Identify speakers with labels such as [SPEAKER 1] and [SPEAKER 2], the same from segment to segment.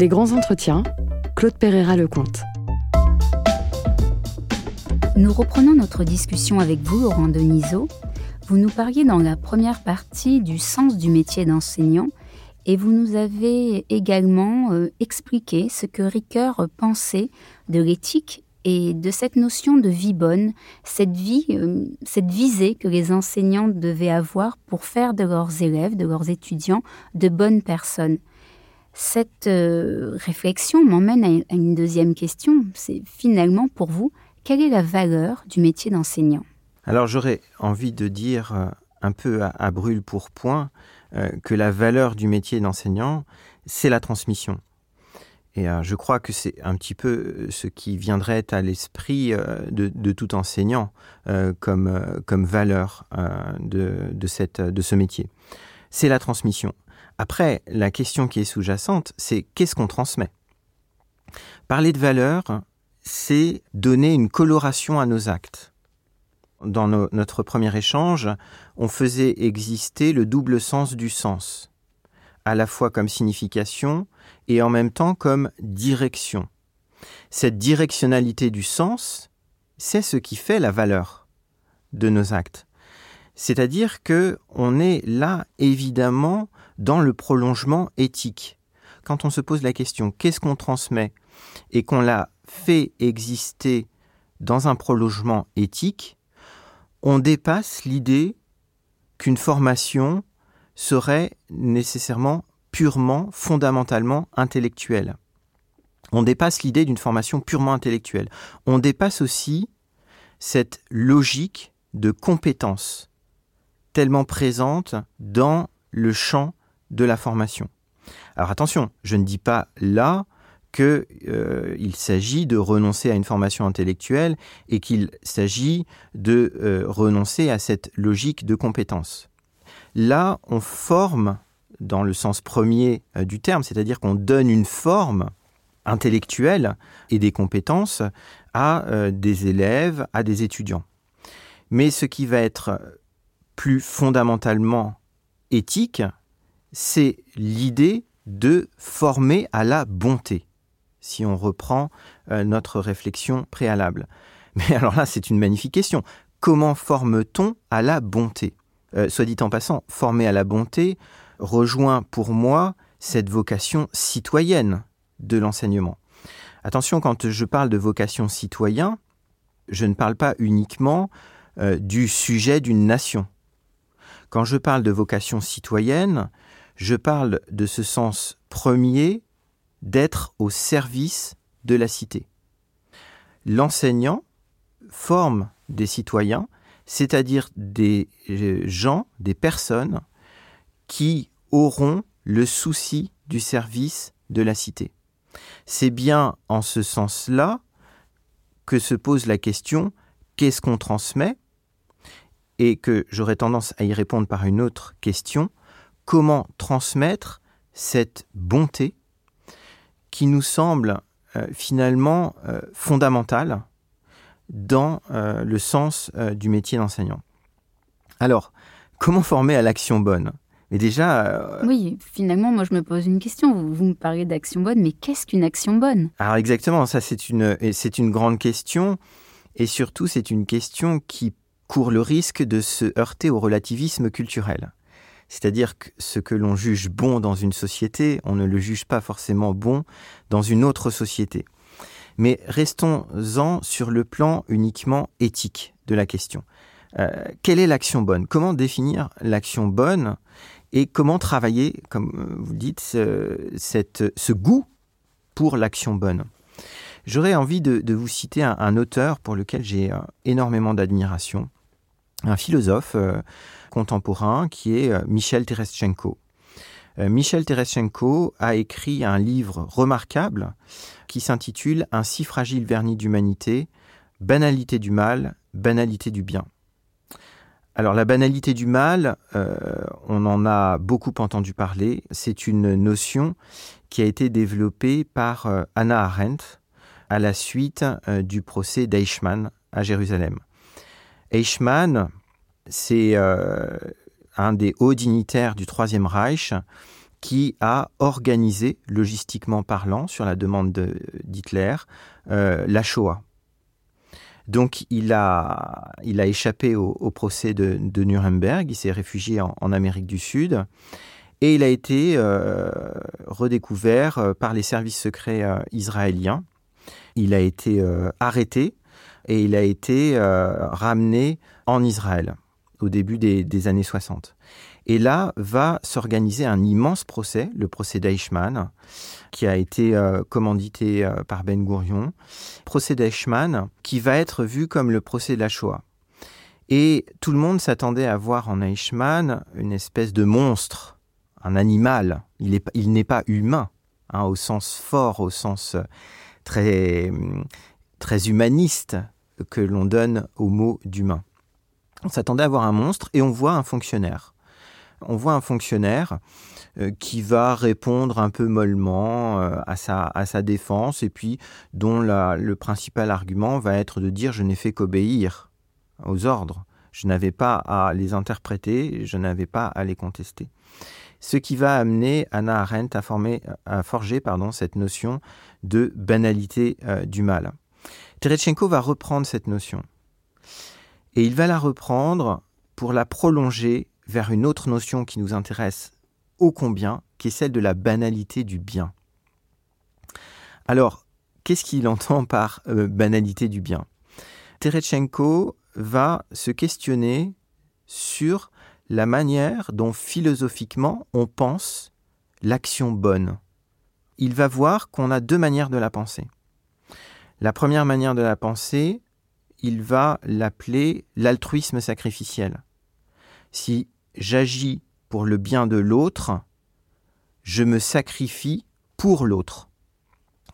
[SPEAKER 1] Les grands entretiens, Claude Pereira Lecomte.
[SPEAKER 2] Nous reprenons notre discussion avec vous, Laurent Denisot. Vous nous parliez dans la première partie du sens du métier d'enseignant et vous nous avez également euh, expliqué ce que Ricoeur pensait de l'éthique et de cette notion de vie bonne, cette vie, euh, cette visée que les enseignants devaient avoir pour faire de leurs élèves, de leurs étudiants, de bonnes personnes. Cette euh, réflexion m'emmène à une deuxième question. C'est finalement pour vous, quelle est la valeur du métier d'enseignant?
[SPEAKER 3] Alors j'aurais envie de dire euh, un peu à, brûle pour point que la valeur du métier d'enseignant, c'est la transmission. Et euh, je crois que c'est un petit peu euh, ce qui viendrait à l'esprit euh, de, tout enseignant comme, comme valeur de, cette, de ce métier. C'est la transmission. Après, la question qui est sous-jacente, c'est qu'est-ce qu'on transmet? Parler de valeur, c'est donner une coloration à nos actes. Dans notre premier échange, on faisait exister le double sens du sens, à la fois comme signification et en même temps comme direction. Cette directionnalité du sens, c'est ce qui fait la valeur de nos actes. C'est-à-dire que on est là évidemment dans le prolongement éthique. Quand on se pose la question qu'est-ce qu'on transmet et qu'on l'a fait exister dans un prolongement éthique, on dépasse l'idée qu'une formation serait nécessairement purement, fondamentalement intellectuelle. On dépasse l'idée d'une formation purement intellectuelle. On dépasse aussi cette logique de compétence tellement présente dans le champ de la formation. Alors attention, je ne dis pas là qu'il euh, s'agit de renoncer à une formation intellectuelle et qu'il s'agit de euh, renoncer à cette logique de compétence. Là, on forme dans le sens premier euh, du terme, c'est-à-dire qu'on donne une forme intellectuelle et des compétences à des élèves, à des étudiants. Mais ce qui va être plus fondamentalement éthique, c'est l'idée de former à la bonté, si on reprend euh, notre réflexion préalable. Mais alors là, c'est une magnifique question. Comment forme-t-on à la bonté? Soit dit en passant, former à la bonté, rejoint pour moi cette vocation citoyenne de l'enseignement. Attention, quand je parle de vocation citoyen, je ne parle pas uniquement euh, du sujet d'une nation. Quand je parle de vocation citoyenne, je parle de ce sens premier d'être au service de la cité. L'enseignant forme des citoyens, c'est-à-dire des euh, gens, des personnes qui auront le souci du service de la cité. C'est bien en ce sens-là que se pose la question qu'est-ce qu'on transmet? Et que j'aurais tendance à y répondre par une autre question comment transmettre cette bonté qui nous semble euh, finalement euh, fondamentale dans euh, le sens du métier d'enseignant. Alors, comment former à l'action bonne? Mais déjà.
[SPEAKER 2] Oui, finalement, moi, je me pose une question. Vous, me parlez d'action bonne, mais qu'est-ce qu'une action bonne?
[SPEAKER 3] Alors, exactement, ça, c'est une, c'est une grande question. Et surtout, c'est une question qui court le risque de se heurter au relativisme culturel. C'est-à-dire que ce que l'on juge bon dans une société, on ne le juge pas forcément bon dans une autre société. Mais restons-en sur le plan uniquement éthique de la question. Euh, quelle est l'action bonne? Comment définir l'action bonne et comment travailler, comme euh, vous dites, ce, ce goût pour l'action bonne? J'aurais envie de, vous citer un, auteur pour lequel j'ai euh, énormément d'admiration, un philosophe euh, contemporain qui est Michel Terestchenko. Michel Terestchenko a écrit un livre remarquable qui s'intitule Un si fragile vernis d'humanité, banalité du mal, banalité du bien. Alors la banalité du mal, euh, on en a beaucoup entendu parler. C'est une notion qui a été développée par euh, Anna Arendt à la suite euh, du procès d'Eichmann à Jérusalem. Eichmann, c'est un des hauts dignitaires du Troisième Reich qui a organisé, logistiquement parlant, sur la demande d'Hitler, euh, la Shoah. Donc il a, échappé au, procès de, Nuremberg, il s'est réfugié en, Amérique du Sud et il a été euh, redécouvert euh, par les services secrets israéliens. Il a été arrêté et il a été ramené en Israël au début des, années 60. Et là va s'organiser un immense procès, le procès d'Eichmann, qui a été euh, commandité euh, par Ben Gourion. Procès d'Eichmann qui va être vu comme le procès de la Shoah. Et tout le monde s'attendait à voir en Eichmann une espèce de monstre, un animal. Il n'est pas humain, hein, au sens fort, au sens euh, très, très humaniste que l'on donne au mot d'humain. On s'attendait à voir un monstre et on voit un fonctionnaire on voit un fonctionnaire euh, qui va répondre un peu mollement euh, à, sa, défense et puis dont le principal argument va être de dire je n'ai fait qu'obéir aux ordres. Je n'avais pas à les interpréter, je n'avais pas à les contester. Ce qui va amener Anna Arendt à, forger cette notion de banalité euh, du mal. Terechenko va reprendre cette notion. Et il va la reprendre pour la prolonger vers une autre notion qui nous intéresse ô combien, qui est celle de la banalité du bien. Alors, qu'est-ce qu'il entend par euh, banalité du bien? Terechenko va se questionner sur la manière dont philosophiquement on pense l'action bonne. Il va voir qu'on a deux manières de la penser. La première manière de la penser, il va l'appeler l'altruisme sacrificiel. Si j'agis pour le bien de l'autre, je me sacrifie pour l'autre.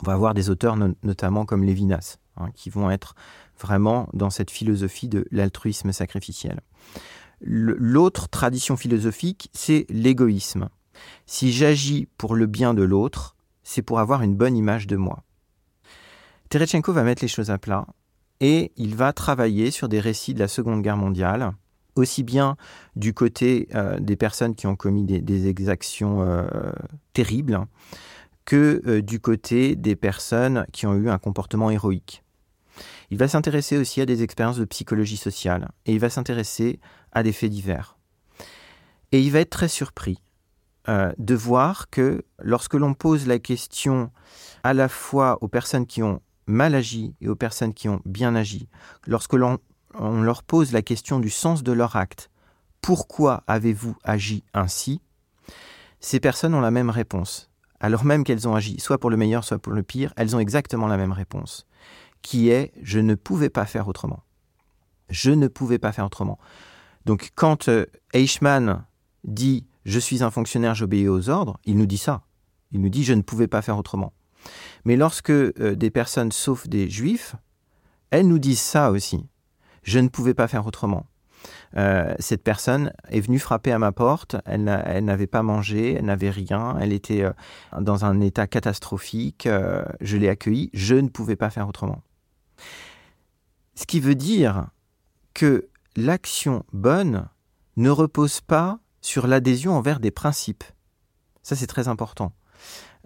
[SPEAKER 3] On va avoir des auteurs notamment comme Lévinas, hein, qui vont être vraiment dans cette philosophie de l'altruisme sacrificiel. L'autre tradition philosophique, c'est l'égoïsme. Si j'agis pour le bien de l'autre, c'est pour avoir une bonne image de moi. Terechenko va mettre les choses à plat et il va travailler sur des récits de la Seconde Guerre mondiale aussi bien du côté euh, des personnes qui ont commis des, exactions euh, terribles que euh, du côté des personnes qui ont eu un comportement héroïque. Il va s'intéresser aussi à des expériences de psychologie sociale et il va s'intéresser à des faits divers. Et il va être très surpris de voir que lorsque l'on pose la question à la fois aux personnes qui ont mal agi et aux personnes qui ont bien agi, lorsque l'on on leur pose la question du sens de leur acte. Pourquoi avez-vous agi ainsi? Ces personnes ont la même réponse. Alors même qu'elles ont agi soit pour le meilleur, soit pour le pire, elles ont exactement la même réponse, qui est je ne pouvais pas faire autrement. Je ne pouvais pas faire autrement. Donc quand euh, Eichmann dit je suis un fonctionnaire, j'obéis aux ordres, il nous dit ça. Il nous dit je ne pouvais pas faire autrement. Mais lorsque euh, des personnes sauf des juifs, elles nous disent ça aussi. Je ne pouvais pas faire autrement. Euh, cette personne est venue frapper à ma porte, elle n'avait pas mangé, elle n'avait rien, elle était euh, dans un état catastrophique, je l'ai accueillie, je ne pouvais pas faire autrement. Ce qui veut dire que l'action bonne ne repose pas sur l'adhésion envers des principes. Ça, c'est très important.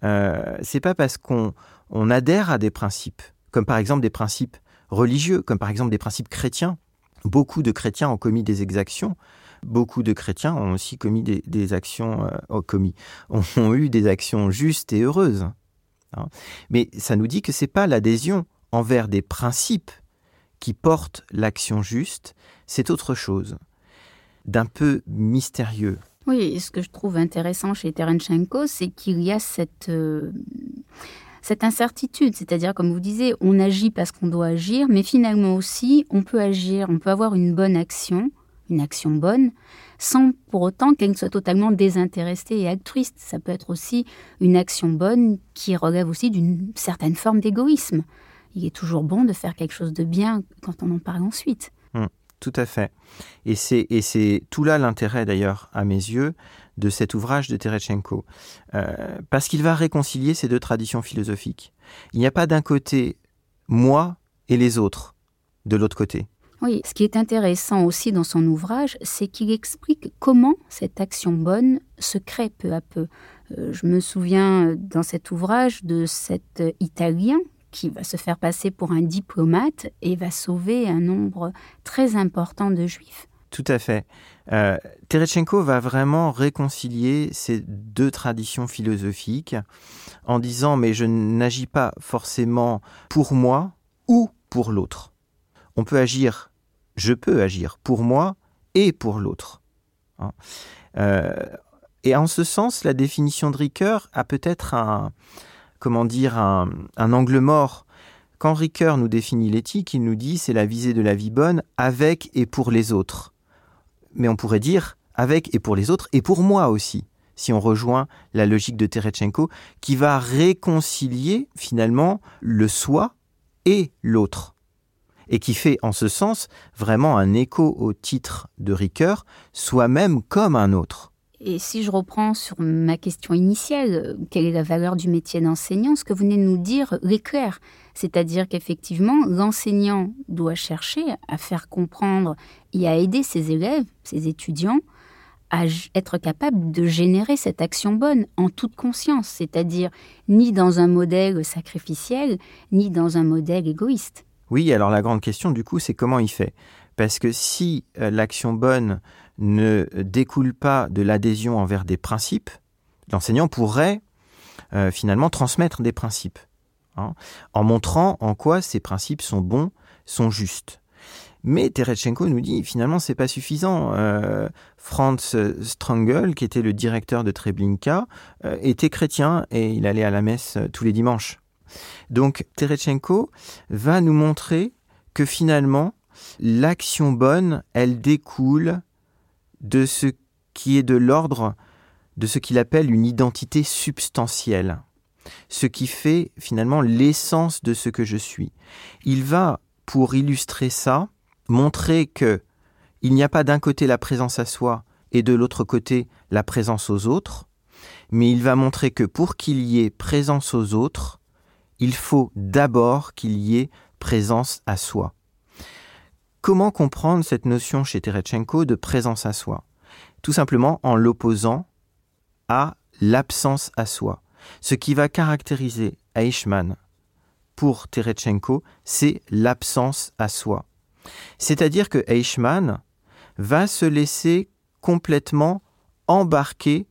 [SPEAKER 3] Euh, c'est pas parce qu'on adhère à des principes, comme par exemple des principes religieux, comme par exemple des principes chrétiens. Beaucoup de chrétiens ont commis des exactions. Beaucoup de chrétiens ont aussi commis des, actions, euh, commis, ont, eu des actions justes et heureuses. Hein. Mais ça nous dit que c'est pas l'adhésion envers des principes qui portent l'action juste, c'est autre chose, d'un peu mystérieux.
[SPEAKER 2] Oui, ce que je trouve intéressant chez Terenchenko, c'est qu'il y a cette, euh, cette incertitude, c'est-à-dire comme vous disiez, on agit parce qu'on doit agir, mais finalement aussi, on peut agir, on peut avoir une bonne action, une action bonne, sans pour autant qu'elle soit totalement désintéressée et altruiste. Ça peut être aussi une action bonne qui relève aussi d'une certaine forme d'égoïsme. Il est toujours bon de faire quelque chose de bien quand on en parle ensuite.
[SPEAKER 3] Hum, tout à fait. Et c'est tout là l'intérêt d'ailleurs, à mes yeux, de cet ouvrage de Terechenko, euh, parce qu'il va réconcilier ces deux traditions philosophiques. Il n'y a pas d'un côté moi et les autres, de l'autre côté.
[SPEAKER 2] Oui, ce qui est intéressant aussi dans son ouvrage, c'est qu'il explique comment cette action bonne se crée peu à peu. Euh, je me souviens dans cet ouvrage de cet Italien qui va se faire passer pour un diplomate et va sauver un nombre très important de juifs.
[SPEAKER 3] Tout à fait. Euh, Terechenko va vraiment réconcilier ces deux traditions philosophiques en disant mais je n'agis pas forcément pour moi ou pour l'autre. On peut agir, je peux agir pour moi et pour l'autre. Hein. Euh, et en ce sens, la définition de Ricoeur a peut-être un, comment dire, un, angle mort. Quand Ricoeur nous définit l'éthique, il nous dit c'est la visée de la vie bonne avec et pour les autres mais on pourrait dire avec et pour les autres et pour moi aussi, si on rejoint la logique de Terechenko, qui va réconcilier finalement le soi et l'autre, et qui fait en ce sens vraiment un écho au titre de Ricoeur, soi-même comme un autre.
[SPEAKER 2] Et si je reprends sur ma question initiale, quelle est la valeur du métier d'enseignant Ce que vous venez de nous dire l'éclaire. C'est-à-dire qu'effectivement, l'enseignant doit chercher à faire comprendre et à aider ses élèves, ses étudiants, à être capable de générer cette action bonne en toute conscience, c'est-à-dire ni dans un modèle sacrificiel, ni dans un modèle égoïste.
[SPEAKER 3] Oui, alors la grande question du coup, c'est comment il fait? Parce que si euh, l'action bonne ne découle pas de l'adhésion envers des principes, l'enseignant pourrait euh, finalement transmettre des principes, hein, en montrant en quoi ces principes sont bons, sont justes. Mais Terechenko nous dit finalement c'est pas suffisant. Euh, Franz Strangel, qui était le directeur de Treblinka, euh, était chrétien et il allait à la messe tous les dimanches. Donc Terechenko va nous montrer que finalement l'action bonne, elle découle de ce qui est de l'ordre de ce qu'il appelle une identité substantielle, ce qui fait finalement l'essence de ce que je suis. Il va, pour illustrer ça, montrer que il n'y a pas d'un côté la présence à soi et de l'autre côté la présence aux autres, mais il va montrer que pour qu'il y ait présence aux autres, il faut d'abord qu'il y ait présence à soi. Comment comprendre cette notion chez Terechenko de présence à soi? Tout simplement en l'opposant à l'absence à soi. Ce qui va caractériser Eichmann pour Terechenko, c'est l'absence à soi. C'est-à-dire que Eichmann va se laisser complètement embarquer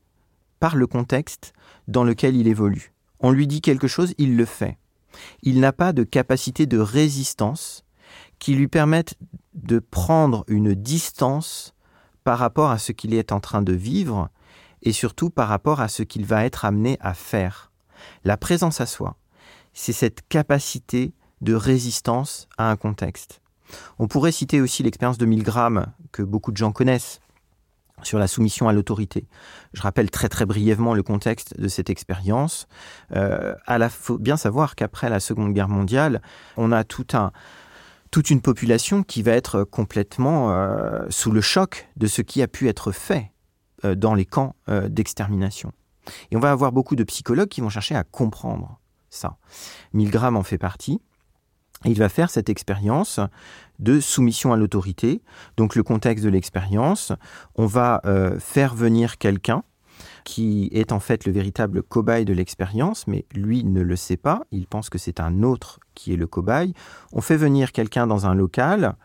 [SPEAKER 3] par le contexte dans lequel il évolue. On lui dit quelque chose, il le fait. Il n'a pas de capacité de résistance qui lui permettent de prendre une distance par rapport à ce qu'il est en train de vivre et surtout par rapport à ce qu'il va être amené à faire. La présence à soi, c'est cette capacité de résistance à un contexte. On pourrait citer aussi l'expérience de Milgram que beaucoup de gens connaissent sur la soumission à l'autorité. Je rappelle très très brièvement le contexte de cette expérience. Euh, il faut bien savoir qu'après la Seconde Guerre mondiale, on a tout un, toute une population qui va être complètement euh, sous le choc de ce qui a pu être fait euh, dans les camps euh, d'extermination. Et on va avoir beaucoup de psychologues qui vont chercher à comprendre ça. Milgram en fait partie. Il va faire cette expérience de soumission à l'autorité. Donc le contexte de l'expérience, on va faire venir quelqu'un qui est en fait le véritable cobaye de l'expérience, mais lui ne le sait pas, il pense que c'est un autre qui est le cobaye. On fait venir quelqu'un dans un local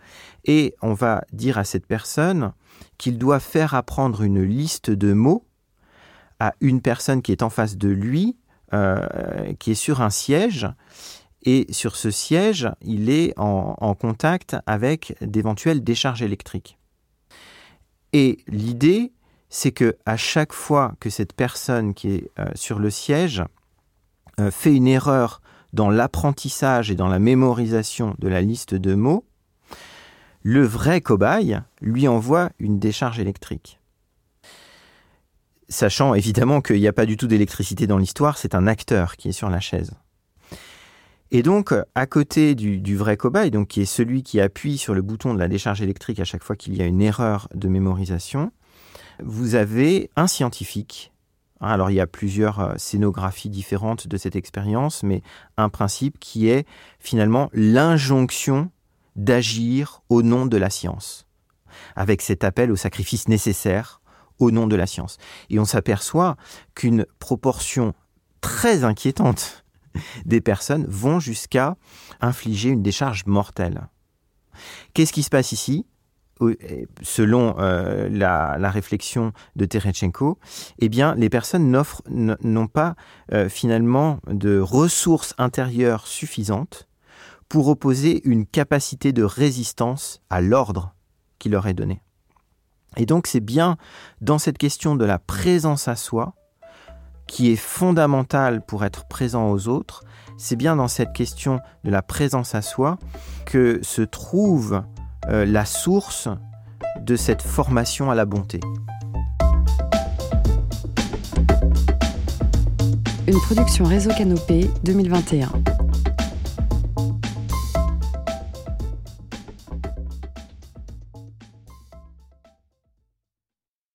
[SPEAKER 3] et on va dire à cette personne qu'il doit faire apprendre une liste de mots à une personne qui est en face de lui, euh, qui est sur un siège, et sur ce siège, il est en, en contact avec d'éventuelles décharges électriques. Et l'idée, c'est que à chaque fois que cette personne qui est euh, sur le siège euh, fait une erreur dans l'apprentissage et dans la mémorisation de la liste de mots, le vrai cobaye lui envoie une décharge électrique. Sachant évidemment qu'il n'y a pas du tout d'électricité dans l'histoire, c'est un acteur qui est sur la chaise. Et donc, à côté du, vrai cobaye, donc qui est celui qui appuie sur le bouton de la décharge électrique à chaque fois qu'il y a une erreur de mémorisation, vous avez un scientifique. Hein, alors il y a plusieurs euh, scénographies différentes de cette expérience, mais un principe qui est finalement l'injonction d'agir au nom de la science, avec cet appel au sacrifice nécessaire au nom de la science. Et on s'aperçoit qu'une proportion très inquiétante des personnes vont jusqu'à infliger une décharge mortelle. Qu'est-ce qui se passe ici? Selon euh, la, réflexion de Terechenko, eh bien, les personnes n'ont pas euh, finalement de ressources intérieures suffisantes pour opposer une capacité de résistance à l'ordre qui leur est donné. Et donc, c'est bien dans cette question de la présence à soi, qui est fondamentale pour être présent aux autres, c'est bien dans cette question de la présence à soi que se trouve euh, la source de cette formation à la bonté.
[SPEAKER 1] Une production Réseau Canopé 2021.